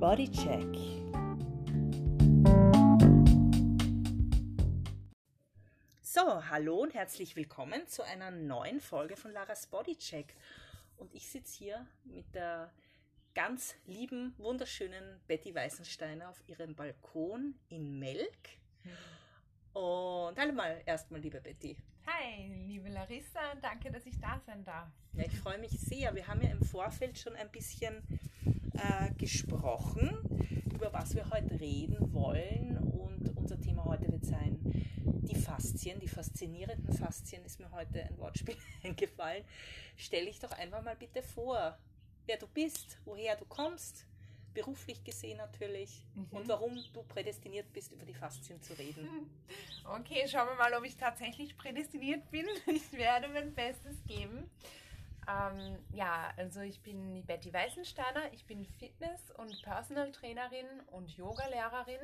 Bodycheck. So, hallo und herzlich willkommen zu einer neuen Folge von Laras Bodycheck. Und ich sitze hier mit der ganz lieben, wunderschönen Betty Weißensteiner auf ihrem Balkon in Melk. Und hallo mal erstmal, liebe Betty. Hi, liebe Larissa, danke, dass ich da sein darf. Ja, ich freue mich sehr. Wir haben ja im Vorfeld schon ein bisschen äh, gesprochen, über was wir heute reden wollen. Und unser Thema heute wird sein die Faszien, die faszinierenden Faszien, ist mir heute ein Wortspiel eingefallen. Stell dich doch einfach mal bitte vor, wer du bist, woher du kommst, beruflich gesehen natürlich mhm. und warum du prädestiniert bist, über die Faszien zu reden. Okay, schauen wir mal, ob ich tatsächlich prädestiniert bin. Ich werde mein Bestes geben. Ähm, ja, also ich bin die Betty Weißensteiner, ich bin Fitness- und Personal Trainerin und Yogalehrerin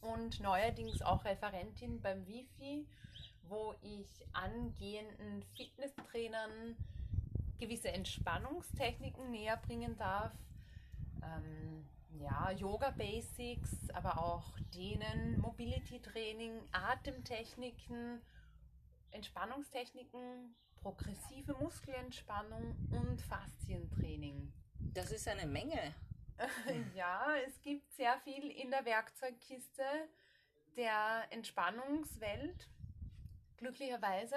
und neuerdings auch Referentin beim Wifi, wo ich angehenden Fitnesstrainern gewisse Entspannungstechniken näher bringen darf. Ähm, ja, Yoga Basics, aber auch Dehnen, Mobility Training, Atemtechniken, Entspannungstechniken, progressive Muskelentspannung und Faszientraining. Das ist eine Menge. ja, es gibt sehr viel in der Werkzeugkiste der Entspannungswelt, glücklicherweise,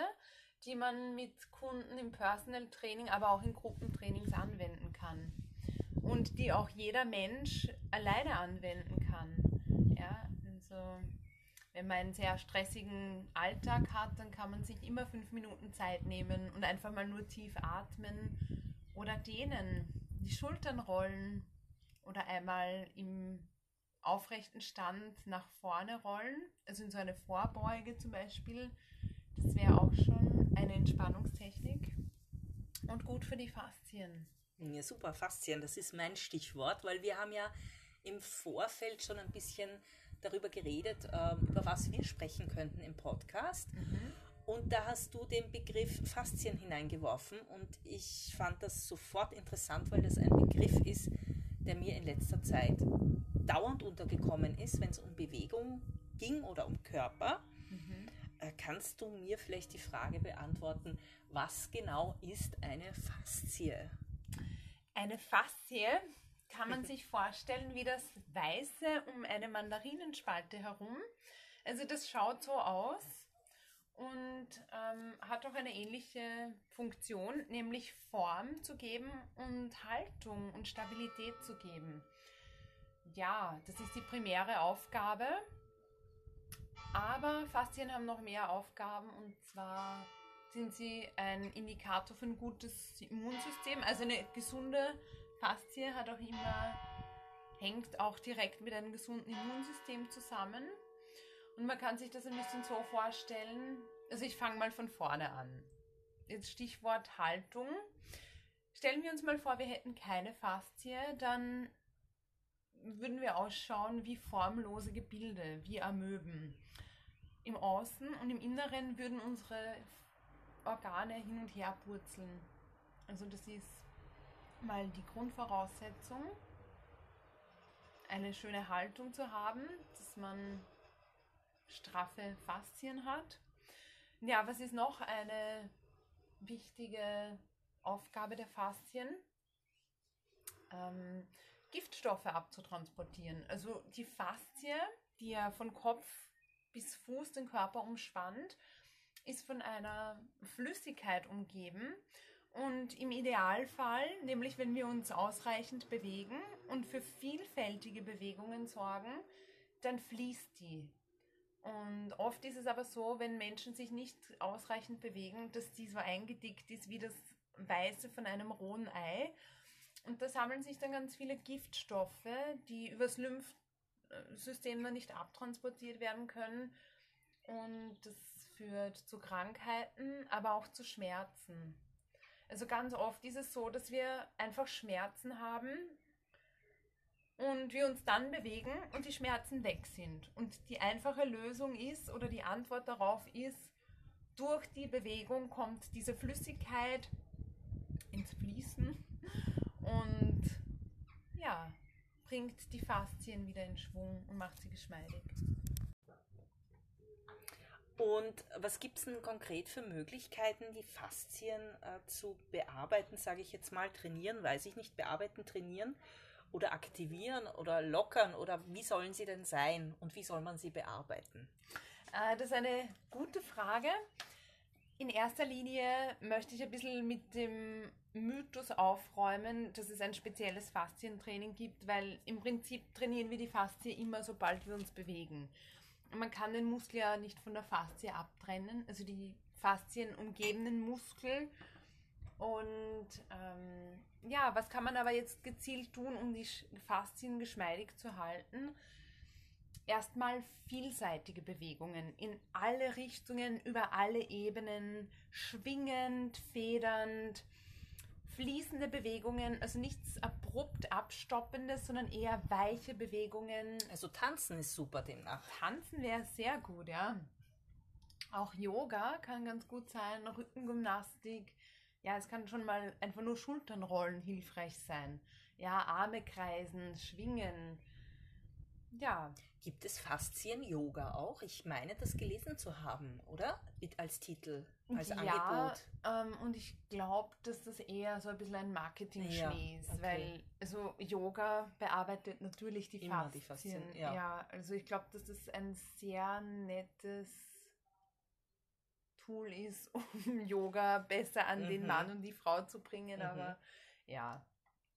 die man mit Kunden im Personal Training, aber auch in Gruppentrainings anwenden kann. Und die auch jeder Mensch alleine anwenden kann. Ja, also wenn man einen sehr stressigen Alltag hat, dann kann man sich immer fünf Minuten Zeit nehmen und einfach mal nur tief atmen oder dehnen, die Schultern rollen oder einmal im aufrechten Stand nach vorne rollen, also in so eine Vorbeuge zum Beispiel. Das wäre auch schon eine Entspannungstechnik und gut für die Faszien. Ja, super, Faszien, das ist mein Stichwort, weil wir haben ja im Vorfeld schon ein bisschen darüber geredet, ähm, über was wir sprechen könnten im Podcast. Mhm. Und da hast du den Begriff Faszien hineingeworfen und ich fand das sofort interessant, weil das ein Begriff ist, der mir in letzter Zeit dauernd untergekommen ist, wenn es um Bewegung ging oder um Körper. Mhm. Äh, kannst du mir vielleicht die Frage beantworten, was genau ist eine Faszie? Eine Faszie kann man sich vorstellen wie das Weiße um eine Mandarinenspalte herum. Also das schaut so aus und ähm, hat auch eine ähnliche Funktion, nämlich Form zu geben und Haltung und Stabilität zu geben. Ja, das ist die primäre Aufgabe. Aber Faszien haben noch mehr Aufgaben und zwar sind sie ein Indikator für ein gutes Immunsystem, also eine gesunde Faszie hat auch immer, hängt auch direkt mit einem gesunden Immunsystem zusammen. Und man kann sich das ein bisschen so vorstellen, also ich fange mal von vorne an. Jetzt Stichwort Haltung. Stellen wir uns mal vor, wir hätten keine Faszie, dann würden wir ausschauen wie formlose Gebilde, wie Amöben. Im Außen und im Inneren würden unsere Organe hin und her purzeln. Also das ist mal die Grundvoraussetzung, eine schöne Haltung zu haben, dass man straffe Faszien hat. Ja, was ist noch eine wichtige Aufgabe der Faszien? Ähm, Giftstoffe abzutransportieren. Also die Faszie, die ja von Kopf bis Fuß den Körper umspannt, ist von einer Flüssigkeit umgeben und im Idealfall, nämlich wenn wir uns ausreichend bewegen und für vielfältige Bewegungen sorgen, dann fließt die. Und oft ist es aber so, wenn Menschen sich nicht ausreichend bewegen, dass die so eingedickt ist wie das Weiße von einem rohen Ei. Und da sammeln sich dann ganz viele Giftstoffe, die übers Lymphsystem dann nicht abtransportiert werden können. Und das führt zu Krankheiten, aber auch zu Schmerzen. Also ganz oft ist es so, dass wir einfach Schmerzen haben und wir uns dann bewegen und die Schmerzen weg sind. Und die einfache Lösung ist oder die Antwort darauf ist, durch die Bewegung kommt diese Flüssigkeit ins Fließen und ja, bringt die Faszien wieder in Schwung und macht sie geschmeidig. Und was gibt es denn konkret für Möglichkeiten, die Faszien äh, zu bearbeiten, sage ich jetzt mal, trainieren, weiß ich nicht, bearbeiten, trainieren oder aktivieren oder lockern oder wie sollen sie denn sein und wie soll man sie bearbeiten? Äh, das ist eine gute Frage. In erster Linie möchte ich ein bisschen mit dem Mythos aufräumen, dass es ein spezielles Faszientraining gibt, weil im Prinzip trainieren wir die Faszie immer, sobald wir uns bewegen. Man kann den Muskel ja nicht von der Faszie abtrennen, also die Faszien umgebenden Muskel. Und ähm, ja, was kann man aber jetzt gezielt tun, um die Faszien geschmeidig zu halten? Erstmal vielseitige Bewegungen in alle Richtungen, über alle Ebenen, schwingend, federnd, fließende Bewegungen, also nichts abrupt abstoppendes, sondern eher weiche Bewegungen. Also tanzen ist super demnach. Tanzen wäre sehr gut, ja. Auch Yoga kann ganz gut sein, Rückengymnastik. Ja, es kann schon mal einfach nur Schulternrollen hilfreich sein. Ja, Arme kreisen, schwingen. Ja. Gibt es Faszien-Yoga auch? Ich meine, das gelesen zu haben, oder? Mit als Titel, als ja, Angebot. Ähm, und ich glaube, dass das eher so ein bisschen ein Marketing-Schmäh Ja, ist, okay. weil also Yoga bearbeitet natürlich die Immer Faszien. die Faszien, ja. also ich glaube, dass das ein sehr nettes Tool ist, um Yoga besser an den Mhm. Mann und die Frau zu bringen. Mhm. Aber ja,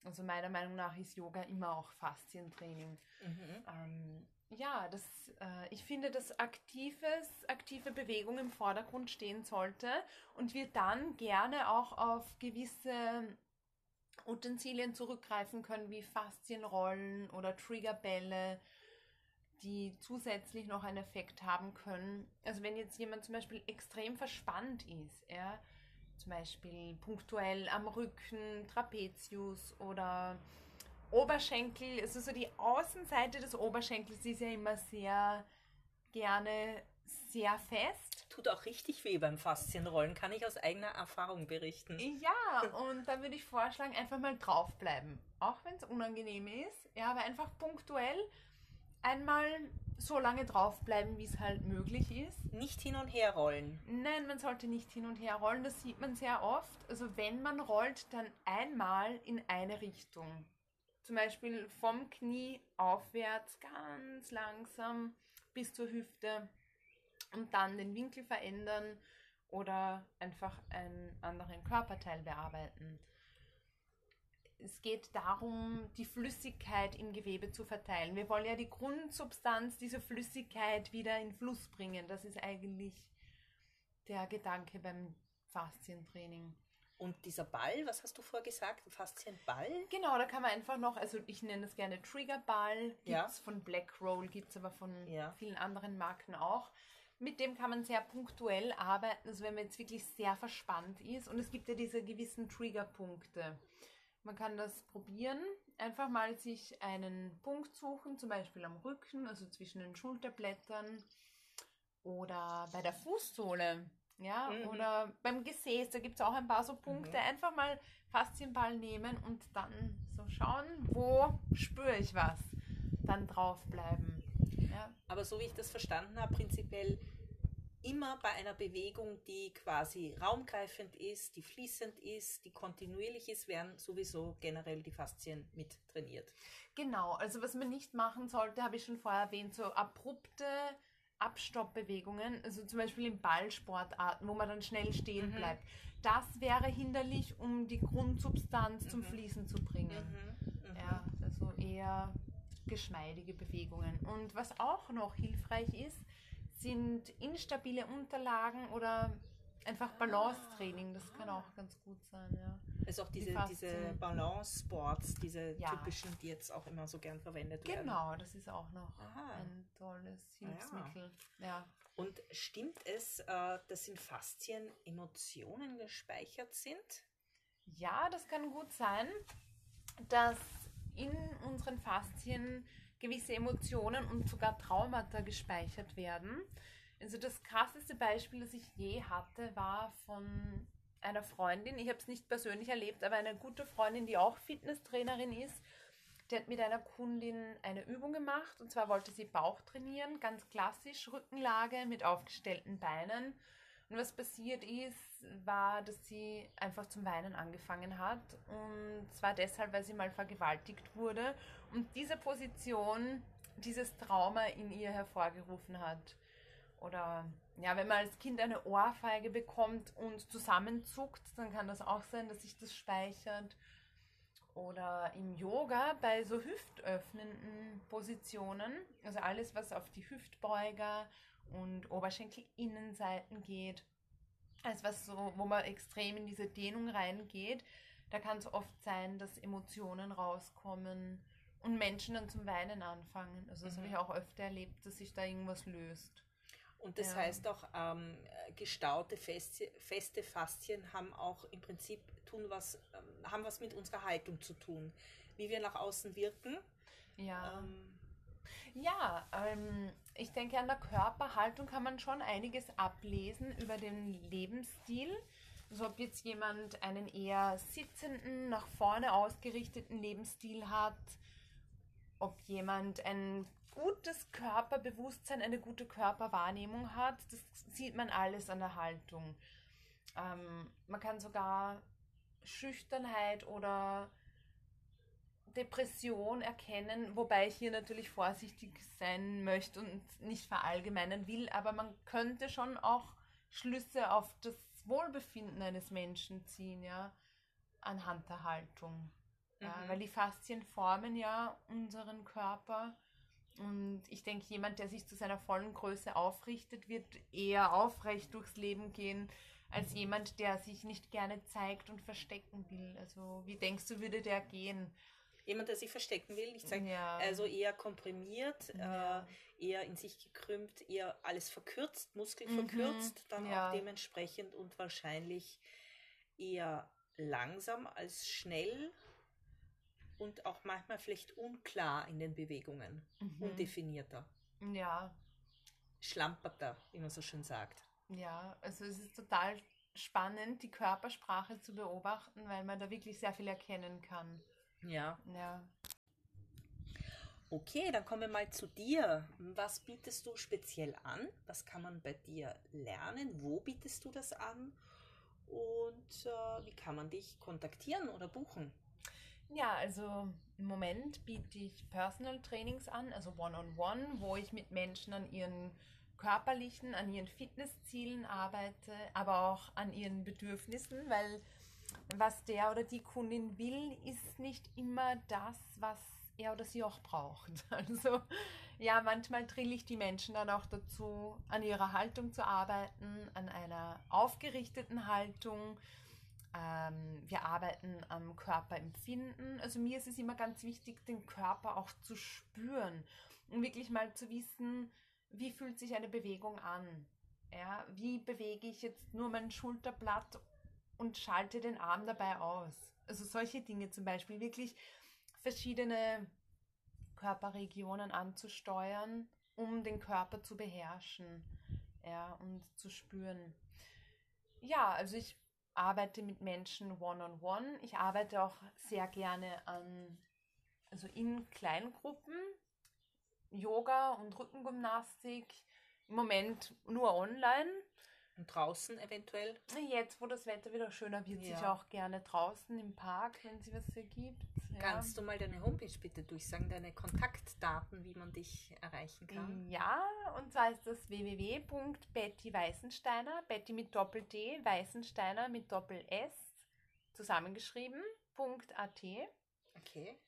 also meiner Meinung nach ist Yoga immer auch Faszientraining. Mhm. Ähm, ja, das, äh, ich finde, dass aktives, aktive Bewegung im Vordergrund stehen sollte und wir dann gerne auch auf gewisse Utensilien zurückgreifen können, wie Faszienrollen oder Triggerbälle, die zusätzlich noch einen Effekt haben können. Also wenn jetzt jemand zum Beispiel extrem verspannt ist, ja, zum Beispiel punktuell am Rücken, Trapezius oder Oberschenkel, also so die Außenseite des Oberschenkels ist ja immer sehr gerne sehr fest. Tut auch richtig weh beim Faszienrollen, kann ich aus eigener Erfahrung berichten. Ja, und da würde ich vorschlagen, einfach mal draufbleiben. Auch wenn es unangenehm ist. Ja, aber einfach punktuell einmal so lange draufbleiben, wie es halt möglich ist. Nicht hin und her rollen. Nein, man sollte nicht hin und her rollen, das sieht man sehr oft. Also wenn man rollt, dann einmal in eine Richtung. Zum Beispiel vom Knie aufwärts, ganz langsam bis zur Hüfte und dann den Winkel verändern oder einfach einen anderen Körperteil bearbeiten. Es geht darum, die Flüssigkeit im Gewebe zu verteilen. Wir wollen ja die Grundsubstanz dieser Flüssigkeit wieder in Fluss bringen. Das ist eigentlich der Gedanke beim Faszientraining. Und dieser Ball, was hast du vorher gesagt? Faszienball? Genau, da kann man einfach noch, also ich nenne es gerne Triggerball, gibt es Ja. von Blackroll, gibt es aber von Ja. vielen anderen Marken auch. Mit dem kann man sehr punktuell arbeiten, also wenn man jetzt wirklich sehr verspannt ist. Und es gibt ja diese gewissen Triggerpunkte. Man kann das probieren, einfach mal sich einen Punkt suchen, zum Beispiel am Rücken, also zwischen den Schulterblättern oder bei der Fußsohle. Ja, Mhm. oder beim Gesäß, da gibt es auch ein paar so Punkte. Mhm. Einfach mal Faszienball nehmen und dann so schauen, wo spüre ich was. Dann draufbleiben. Ja. Aber so wie ich das verstanden habe, prinzipiell immer bei einer Bewegung, die quasi raumgreifend ist, die fließend ist, die kontinuierlich ist, werden sowieso generell die Faszien mit trainiert. Genau, also was man nicht machen sollte, habe ich schon vorher erwähnt, so abrupte Abstoppbewegungen, also zum Beispiel in Ballsportarten, wo man dann schnell stehen Mhm. bleibt. Das wäre hinderlich, um die Grundsubstanz zum Mhm. Fließen zu bringen. Mhm. Ja, also eher geschmeidige Bewegungen. Und was auch noch hilfreich ist, sind instabile Unterlagen oder einfach Balancetraining. Das kann auch ganz gut sein, ja. Also auch Die diese, Faszien. diese Balance-Sports, diese Ja. typischen, die jetzt auch immer so gern verwendet werden. Genau, das ist auch noch Aha. ein tolles ja. Hilfsmittel. Ja. Und stimmt es, äh, dass in Faszien Emotionen gespeichert sind? Ja, das kann gut sein, dass in unseren Faszien gewisse Emotionen und sogar Traumata gespeichert werden. Also das krasseste Beispiel, das ich je hatte, war von einer Freundin. Ich habe es nicht persönlich erlebt, aber eine gute Freundin, die auch Fitnesstrainerin ist. Die hat mit einer Kundin eine Übung gemacht und zwar wollte sie Bauch trainieren, ganz klassisch, Rückenlage mit aufgestellten Beinen. Und was passiert ist, war, dass sie einfach zum Weinen angefangen hat. Und zwar deshalb, weil sie mal vergewaltigt wurde und diese Position dieses Trauma in ihr hervorgerufen hat. Oder ja, wenn man als Kind eine Ohrfeige bekommt und zusammenzuckt, dann kann das auch sein, dass sich das speichert. Oder im Yoga bei so hüftöffnenden Positionen, also alles, was auf die Hüftbeuger und Oberschenkelinnenseiten geht, als was so, wo man extrem in diese Dehnung reingeht, da kann es oft sein, dass Emotionen rauskommen und Menschen dann zum Weinen anfangen. Also das mhm. habe ich auch öfter erlebt, dass sich da irgendwas löst. Und das ja. heißt auch, ähm, gestaute feste, feste Faszien haben auch im Prinzip tun was, ähm, haben was mit unserer Haltung zu tun, wie wir nach außen wirken. Ja. Ähm, ja, ähm, ich denke, an der Körperhaltung kann man schon einiges ablesen über den Lebensstil. Also ob jetzt jemand einen eher sitzenden, nach vorne ausgerichteten Lebensstil hat, ob jemand ein gutes Körperbewusstsein, eine gute Körperwahrnehmung hat, das sieht man alles an der Haltung. Ähm, man kann sogar Schüchternheit oder Depression erkennen, wobei ich hier natürlich vorsichtig sein möchte und nicht verallgemeinern will, aber man könnte schon auch Schlüsse auf das Wohlbefinden eines Menschen ziehen, ja, anhand der Haltung. Ja, mhm. Weil die Faszien formen ja unseren Körper und ich denke, jemand, der sich zu seiner vollen Größe aufrichtet, wird eher aufrecht durchs Leben gehen, als jemand, der sich nicht gerne zeigt und verstecken will. Also wie denkst du, würde der gehen? Jemand, der sich verstecken will, ich sage, ja. also eher komprimiert, ja. äh, eher in sich gekrümmt, eher alles verkürzt, Muskel mhm. verkürzt, dann ja. auch dementsprechend und wahrscheinlich eher langsam als schnell und auch manchmal vielleicht unklar in den Bewegungen, mhm. undefinierter. Ja. Schlamperter, wie man so schön sagt. Ja, also es ist total spannend, die Körpersprache zu beobachten, weil man da wirklich sehr viel erkennen kann. Ja. Ja. Okay, dann kommen wir mal zu dir. Was bietest du speziell an? Was kann man bei dir lernen? Wo bietest du das an? Und äh, wie kann man dich kontaktieren oder buchen? Ja, also im Moment biete ich Personal Trainings an, also One-on-One, -on -one, wo ich mit Menschen an ihren körperlichen, an ihren Fitnesszielen arbeite, aber auch an ihren Bedürfnissen, weil was der oder die Kundin will, ist nicht immer das, was er oder sie auch braucht. Also ja, manchmal drille ich die Menschen dann auch dazu, an ihrer Haltung zu arbeiten, an einer aufgerichteten Haltung, ähm, wir arbeiten am Körperempfinden. Also mir ist es immer ganz wichtig, den Körper auch zu spüren und wirklich mal zu wissen, wie fühlt sich eine Bewegung an. Ja, wie bewege ich jetzt nur mein Schulterblatt und schalte den Arm dabei aus. Also solche Dinge zum Beispiel, wirklich verschiedene Körperregionen anzusteuern, um den Körper zu beherrschen ja, und zu spüren. Ja, also ich arbeite mit Menschen one-on-one. -on -one. Ich arbeite auch sehr gerne an, also in Kleingruppen, Yoga und Rückengymnastik. Im Moment nur online. Und draußen eventuell? Jetzt, wo das Wetter wieder schöner wird, ja. sich auch gerne draußen im Park, wenn es was ergibt. Ja. Kannst du mal deine Homepage bitte durchsagen, deine Kontaktdaten, wie man dich erreichen kann? Ja, und zwar ist das www.bettyweißensteiner, Betty mit Doppel-D, Weißensteiner mit Doppel-S, zusammengeschrieben.at. Okay.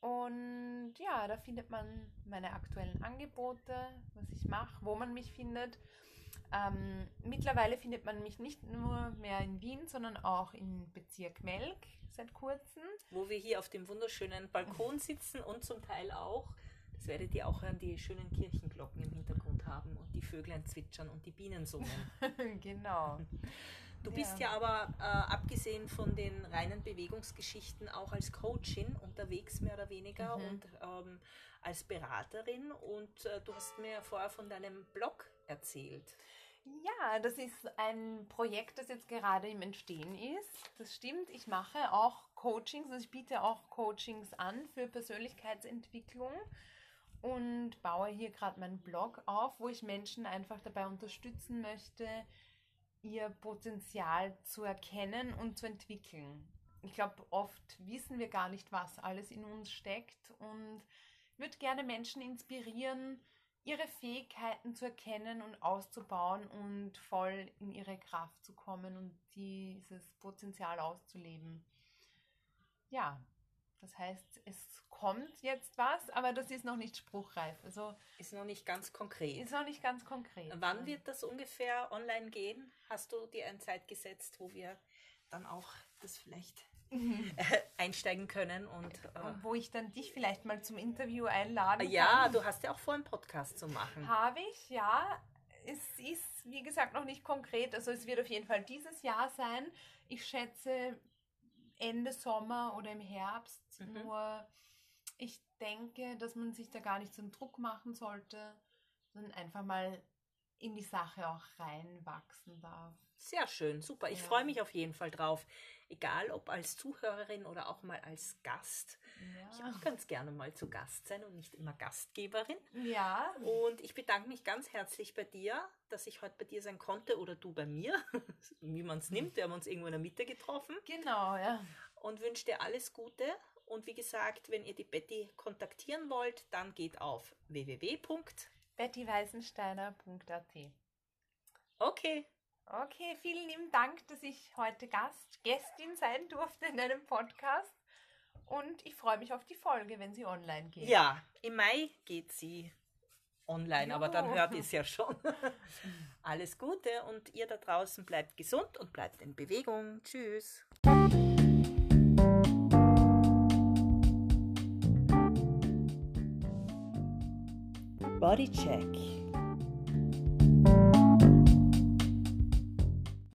Und ja, da findet man meine aktuellen Angebote, was ich mache, wo man mich findet. Ähm, mittlerweile findet man mich nicht nur mehr in Wien, sondern auch im Bezirk Melk seit kurzem. Wo wir hier auf dem wunderschönen Balkon sitzen und zum Teil auch, das werdet ihr auch hören, die schönen Kirchenglocken im Hintergrund haben und die Vöglein zwitschern und die Bienen summen. genau. Du bist ja, ja aber äh, abgesehen von den reinen Bewegungsgeschichten auch als Coachin unterwegs, mehr oder weniger, mhm. und ähm, als Beraterin. Und äh, du hast mir vorher von deinem Blog erzählt. Ja, das ist ein Projekt, das jetzt gerade im Entstehen ist. Das stimmt. Ich mache auch Coachings, also ich biete auch Coachings an für Persönlichkeitsentwicklung und baue hier gerade meinen Blog auf, wo ich Menschen einfach dabei unterstützen möchte, ihr Potenzial zu erkennen und zu entwickeln. Ich glaube, oft wissen wir gar nicht, was alles in uns steckt und würde gerne Menschen inspirieren, ihre Fähigkeiten zu erkennen und auszubauen und voll in ihre Kraft zu kommen und dieses Potenzial auszuleben. Ja, das heißt, es kommt jetzt was, aber das ist noch nicht spruchreif. Also ist noch nicht ganz konkret. Ist noch nicht ganz konkret. Wann wird das ungefähr online gehen? Hast du dir eine Zeit gesetzt, wo wir dann auch das vielleicht mhm. einsteigen können und, äh, wo ich dann dich vielleicht mal zum Interview einladen ja, kann. Ja, du hast ja auch vor, einen Podcast zu machen. Habe ich, ja. Es ist, wie gesagt, noch nicht konkret. Also es wird auf jeden Fall dieses Jahr sein. Ich schätze Ende Sommer oder im Herbst. Mhm. Nur ich denke, dass man sich da gar nicht so einen Druck machen sollte, sondern einfach mal in die Sache auch reinwachsen darf. Sehr schön, super. Ich ja. freue mich auf jeden Fall drauf. Egal ob als Zuhörerin oder auch mal als Gast. Ja. Ich auch ganz gerne mal zu Gast sein und nicht immer Gastgeberin. Ja. Und ich bedanke mich ganz herzlich bei dir, dass ich heute bei dir sein konnte oder du bei mir, wie man es nimmt. Wir haben uns irgendwo in der Mitte getroffen. Genau, ja. Und wünsche dir alles Gute. Und wie gesagt, wenn ihr die Betty kontaktieren wollt, dann geht auf www.bettyweisensteiner.at. Okay. Okay, vielen lieben Dank, dass ich heute Gast, Gästin sein durfte in einem Podcast. Und ich freue mich auf die Folge, wenn sie online geht. Ja, im Mai geht sie online, jo. aber dann hört ihr es ja schon. Alles Gute und ihr da draußen bleibt gesund und bleibt in Bewegung. Tschüss. Bodycheck